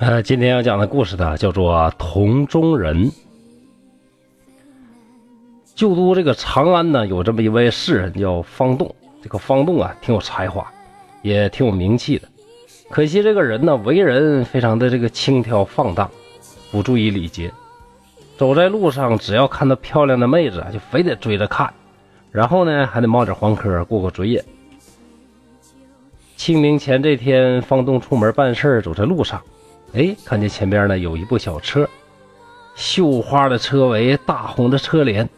呃，今天要讲的故事呢，叫做《同中人》。旧都这个长安呢，有这么一位诗人叫方栋。这个方栋啊，挺有才华，也挺有名气的。可惜这个人呢，为人非常的这个轻佻放荡，不注意礼节。走在路上，只要看到漂亮的妹子啊，就非得追着看，然后呢，还得冒点黄科过过嘴瘾。清明前这天，方栋出门办事走在路上，哎，看见前边呢有一部小车，绣花的车尾，大红的车帘，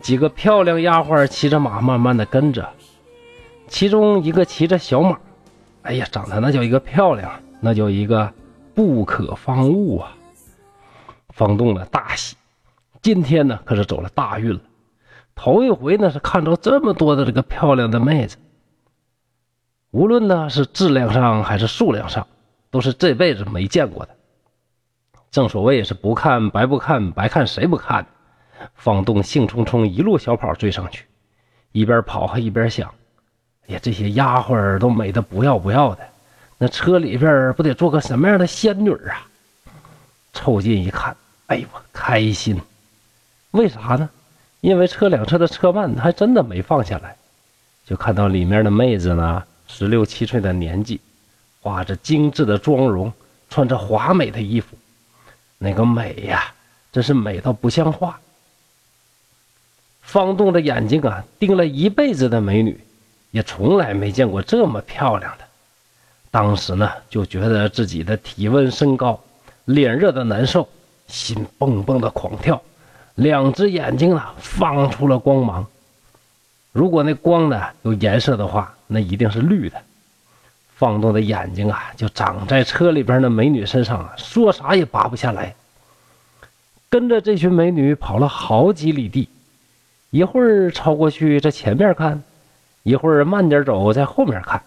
几个漂亮丫鬟骑着马慢慢的跟着，其中一个骑着小马，哎呀，长得那叫一个漂亮，那叫一个不可方物啊！方栋呢大喜，今天呢可是走了大运了，头一回呢是看着这么多的这个漂亮的妹子，无论呢是质量上还是数量上，都是这辈子没见过的。正所谓是不看白不看，白看谁不看？方栋兴冲冲一路小跑追上去，一边跑还一边想：哎呀，这些丫鬟都美得不要不要的，那车里边不得做个什么样的仙女啊？凑近一看，哎呦，开心！为啥呢？因为车两侧的车幔还真的没放下来，就看到里面的妹子呢，十六七岁的年纪，画着精致的妆容，穿着华美的衣服，那个美呀，真是美到不像话。方栋的眼睛啊，盯了一辈子的美女，也从来没见过这么漂亮的。当时呢，就觉得自己的体温升高，脸热的难受，心蹦蹦的狂跳，两只眼睛呢放出了光芒。如果那光呢有颜色的话，那一定是绿的。方栋的眼睛啊，就长在车里边的美女身上啊，说啥也拔不下来。跟着这群美女跑了好几里地。一会儿超过去在前面看，一会儿慢点走在后面看。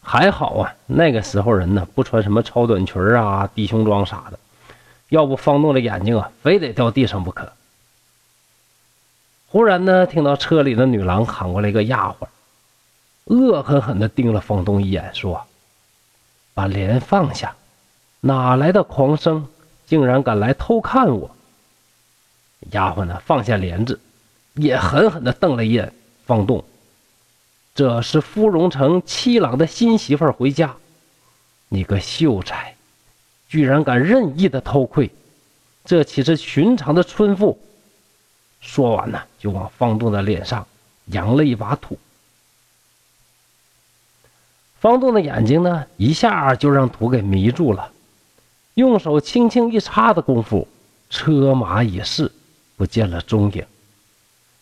还好啊，那个时候人呢不穿什么超短裙啊、低胸装啥的，要不方栋的眼睛啊非得掉地上不可。忽然呢，听到车里的女郎喊过来一个丫鬟，恶狠狠地盯了方栋一眼，说：“把帘放下，哪来的狂生，竟然敢来偷看我！”丫鬟呢，放下帘子，也狠狠地瞪了一眼方栋。这是芙蓉城七郎的新媳妇回家，你个秀才，居然敢任意的偷窥，这岂是寻常的村妇？说完呢，就往方栋的脸上扬了一把土。方栋的眼睛呢，一下就让土给迷住了，用手轻轻一擦的功夫，车马已逝。不见了踪影，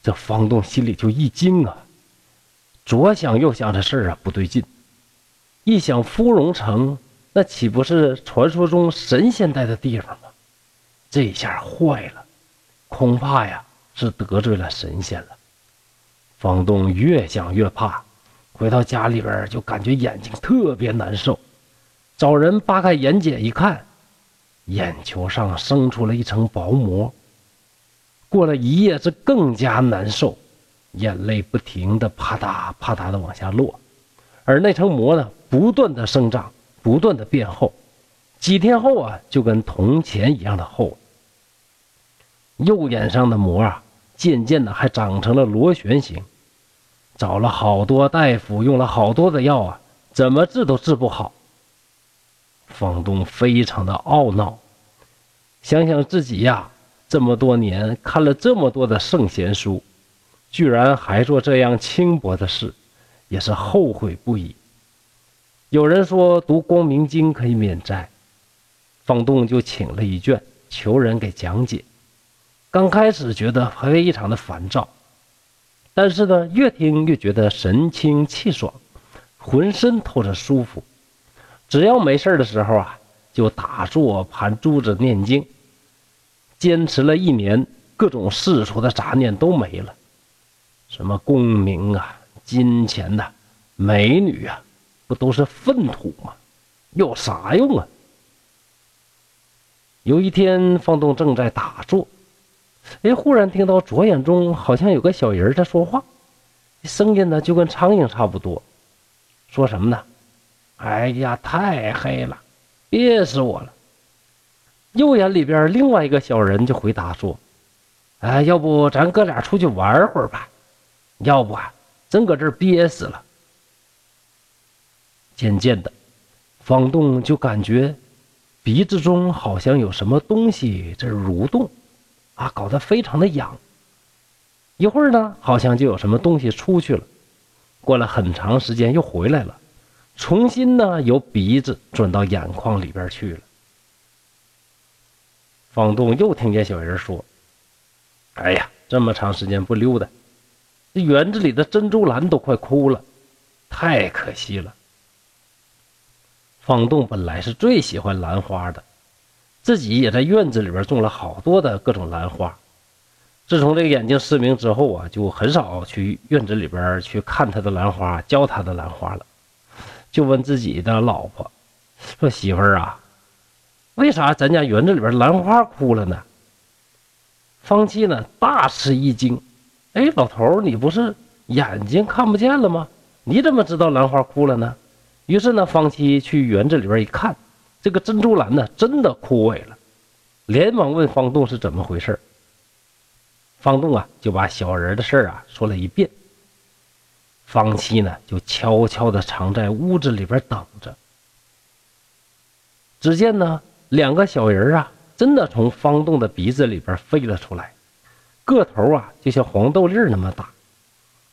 这方栋心里就一惊啊！左想右想，这事儿啊不对劲。一想芙蓉城，那岂不是传说中神仙待的地方吗？这下坏了，恐怕呀是得罪了神仙了。方栋越想越怕，回到家里边就感觉眼睛特别难受，找人扒开眼睑一看，眼球上生出了一层薄膜。过了一夜，是更加难受，眼泪不停的啪嗒啪嗒的往下落，而那层膜呢，不断的生长，不断的变厚，几天后啊，就跟铜钱一样的厚。右眼上的膜啊，渐渐的还长成了螺旋形，找了好多大夫，用了好多的药啊，怎么治都治不好。方栋非常的懊恼，想想自己呀。这么多年看了这么多的圣贤书，居然还做这样轻薄的事，也是后悔不已。有人说读《光明经》可以免灾，方栋就请了一卷，求人给讲解。刚开始觉得非常的烦躁，但是呢，越听越觉得神清气爽，浑身透着舒服。只要没事的时候啊，就打坐盘珠子念经。坚持了一年，各种世俗的杂念都没了，什么功名啊、金钱呐、美女啊，不都是粪土吗？有啥用啊？有一天，方东正在打坐，哎，忽然听到左眼中好像有个小人在说话，声音呢就跟苍蝇差不多，说什么呢？哎呀，太黑了，憋死我了！右眼里边另外一个小人就回答说：“哎，要不咱哥俩出去玩会儿吧？要不啊，真搁这儿憋死了。”渐渐的，方栋就感觉鼻子中好像有什么东西在蠕动，啊，搞得非常的痒。一会儿呢，好像就有什么东西出去了，过了很长时间又回来了。重新呢，由鼻子转到眼眶里边去了。方栋又听见小人说：“哎呀，这么长时间不溜达，这园子里的珍珠兰都快枯了，太可惜了。”方栋本来是最喜欢兰花的，自己也在院子里边种了好多的各种兰花。自从这个眼睛失明之后啊，就很少去院子里边去看他的兰花，浇他的兰花了。就问自己的老婆说：“媳妇儿啊，为啥咱家园子里边兰花枯了呢？”方七呢大吃一惊：“哎，老头你不是眼睛看不见了吗？你怎么知道兰花枯了呢？”于是呢，方七去园子里边一看，这个珍珠兰呢真的枯萎了，连忙问方栋是怎么回事方栋啊就把小人的事啊说了一遍。方七呢，就悄悄地藏在屋子里边等着。只见呢，两个小人啊，真的从方栋的鼻子里边飞了出来，个头啊，就像黄豆粒那么大，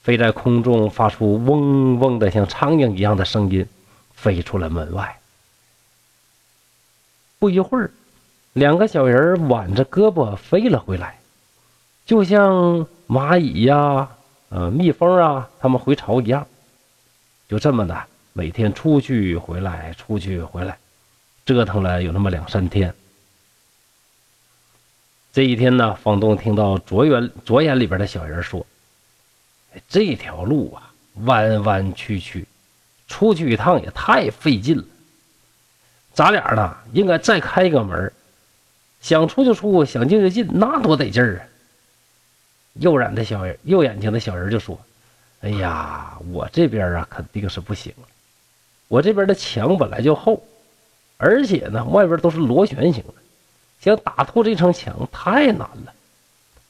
飞在空中，发出嗡嗡的像苍蝇一样的声音，飞出了门外。不一会儿，两个小人挽着胳膊飞了回来，就像蚂蚁呀。呃，蜜蜂啊，他们回巢一样，就这么的，每天出去回来，出去回来，折腾了有那么两三天。这一天呢，房东听到左眼左眼里边的小人说：“这条路啊，弯弯曲曲，出去一趟也太费劲了。咱俩呢，应该再开一个门，想出就出，想进就进，那多得劲儿啊！”右眼的小人，右眼睛的小人就说：“哎呀，我这边啊肯定是不行了。我这边的墙本来就厚，而且呢外边都是螺旋形的，想打透这层墙太难了。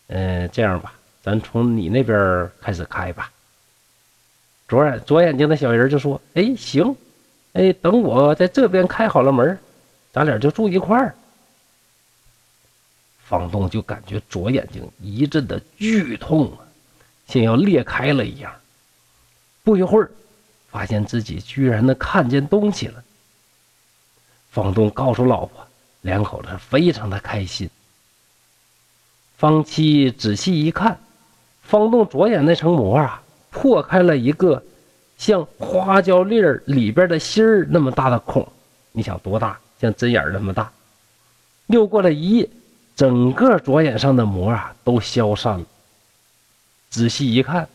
嗯，这样吧，咱从你那边开始开吧。”左眼左眼睛的小人就说：“哎，行，哎，等我在这边开好了门，咱俩就住一块儿。”方栋就感觉左眼睛一阵的剧痛啊，像要裂开了一样。不一会儿，发现自己居然能看见东西了。方栋告诉老婆，两口子非常的开心。方七仔细一看，方栋左眼那层膜啊，破开了一个像花椒粒儿里边的心儿那么大的孔。你想多大？像针眼那么大。又过了一夜。整个左眼上的膜啊都消散了。仔细一看，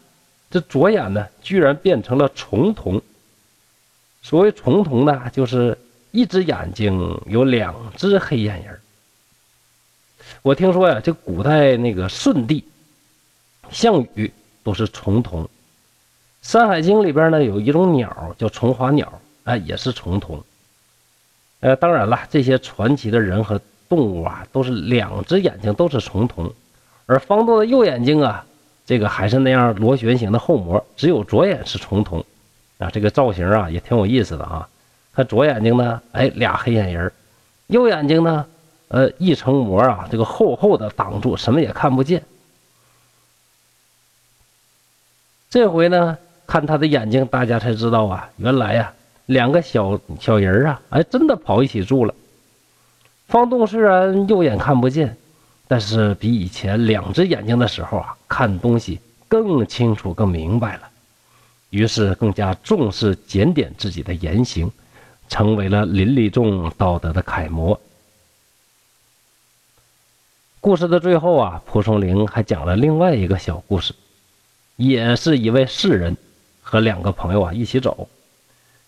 这左眼呢居然变成了重瞳。所谓重瞳呢，就是一只眼睛有两只黑眼仁。我听说呀，这古代那个舜帝、项羽都是重瞳。《山海经》里边呢有一种鸟叫重华鸟，哎，也是重瞳。呃，当然了，这些传奇的人和。动物啊，都是两只眼睛都是重瞳，而方栋的右眼睛啊，这个还是那样螺旋形的后膜，只有左眼是重瞳，啊，这个造型啊也挺有意思的啊。他左眼睛呢，哎，俩黑眼仁右眼睛呢，呃，一层膜啊，这个厚厚的挡住，什么也看不见。这回呢，看他的眼睛，大家才知道啊，原来呀，两个小小人啊，哎，真的跑一起住了。方栋虽然右眼看不见，但是比以前两只眼睛的时候啊，看东西更清楚、更明白了。于是更加重视检点自己的言行，成为了邻里众道德的楷模。故事的最后啊，蒲松龄还讲了另外一个小故事，也是一位士人和两个朋友啊一起走，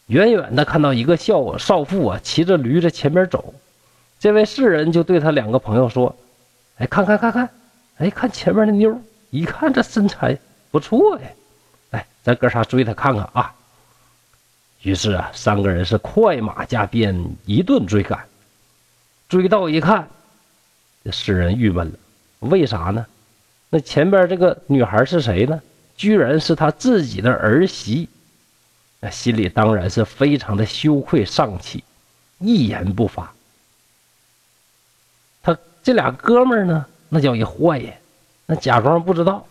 远远的看到一个少少妇啊骑着驴在前面走。这位士人就对他两个朋友说：“哎，看看看看，哎，看前面的妞，一看这身材不错呀，哎，咱哥仨追她看看啊。于是啊，三个人是快马加鞭，一顿追赶。追到一看，这世人郁闷了，为啥呢？那前边这个女孩是谁呢？居然是他自己的儿媳。那心里当然是非常的羞愧丧气，一言不发。他这俩哥们儿呢，那叫一坏呀，那假装不知道，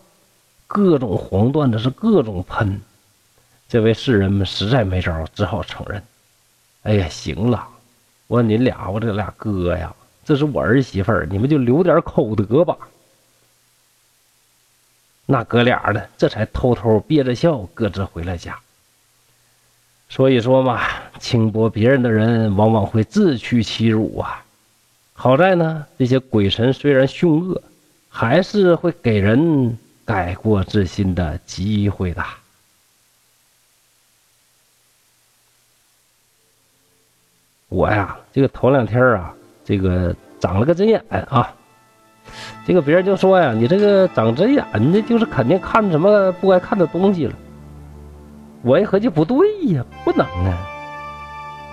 各种黄段子是各种喷。这位世人们实在没招，只好承认。哎呀，行了，我说您俩，我这俩哥呀，这是我儿媳妇儿，你们就留点口德吧。那哥俩呢，这才偷偷憋着笑，各自回了家。所以说嘛，轻薄别人的人，往往会自取其辱啊。好在呢，这些鬼神虽然凶恶，还是会给人改过自新的机会的。我呀，这个头两天啊，这个长了个针眼啊，这个别人就说呀，你这个长针眼的，就是肯定看什么不该看的东西了。我一合计，不对呀，不能啊，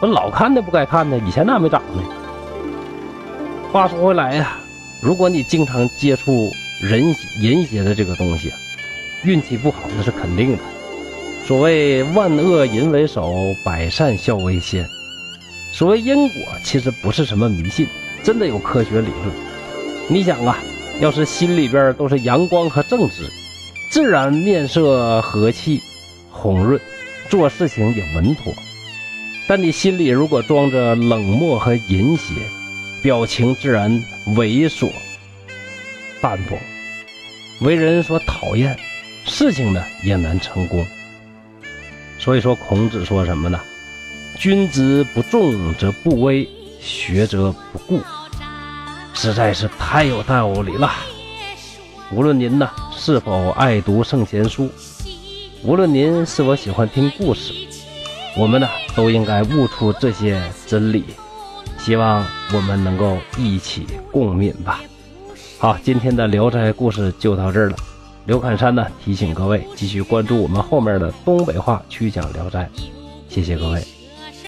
我老看的不该看的，以前咋没长呢？话说回来呀，如果你经常接触人人邪的这个东西，运气不好那是肯定的。所谓万恶淫为首，百善孝为先。所谓因果，其实不是什么迷信，真的有科学理论。你想啊，要是心里边都是阳光和正直，自然面色和气、红润，做事情也稳妥。但你心里如果装着冷漠和淫邪，表情自然猥琐、淡薄，为人所讨厌，事情呢也难成功。所以说，孔子说什么呢？君子不重则不威，学则不固，实在是太有道理了。无论您呢是否爱读圣贤书，无论您是否喜欢听故事，我们呢都应该悟出这些真理。希望我们能够一起共勉吧。好，今天的《聊斋故事》就到这儿了。刘侃山呢提醒各位继续关注我们后面的东北话曲讲《聊斋》，谢谢各位。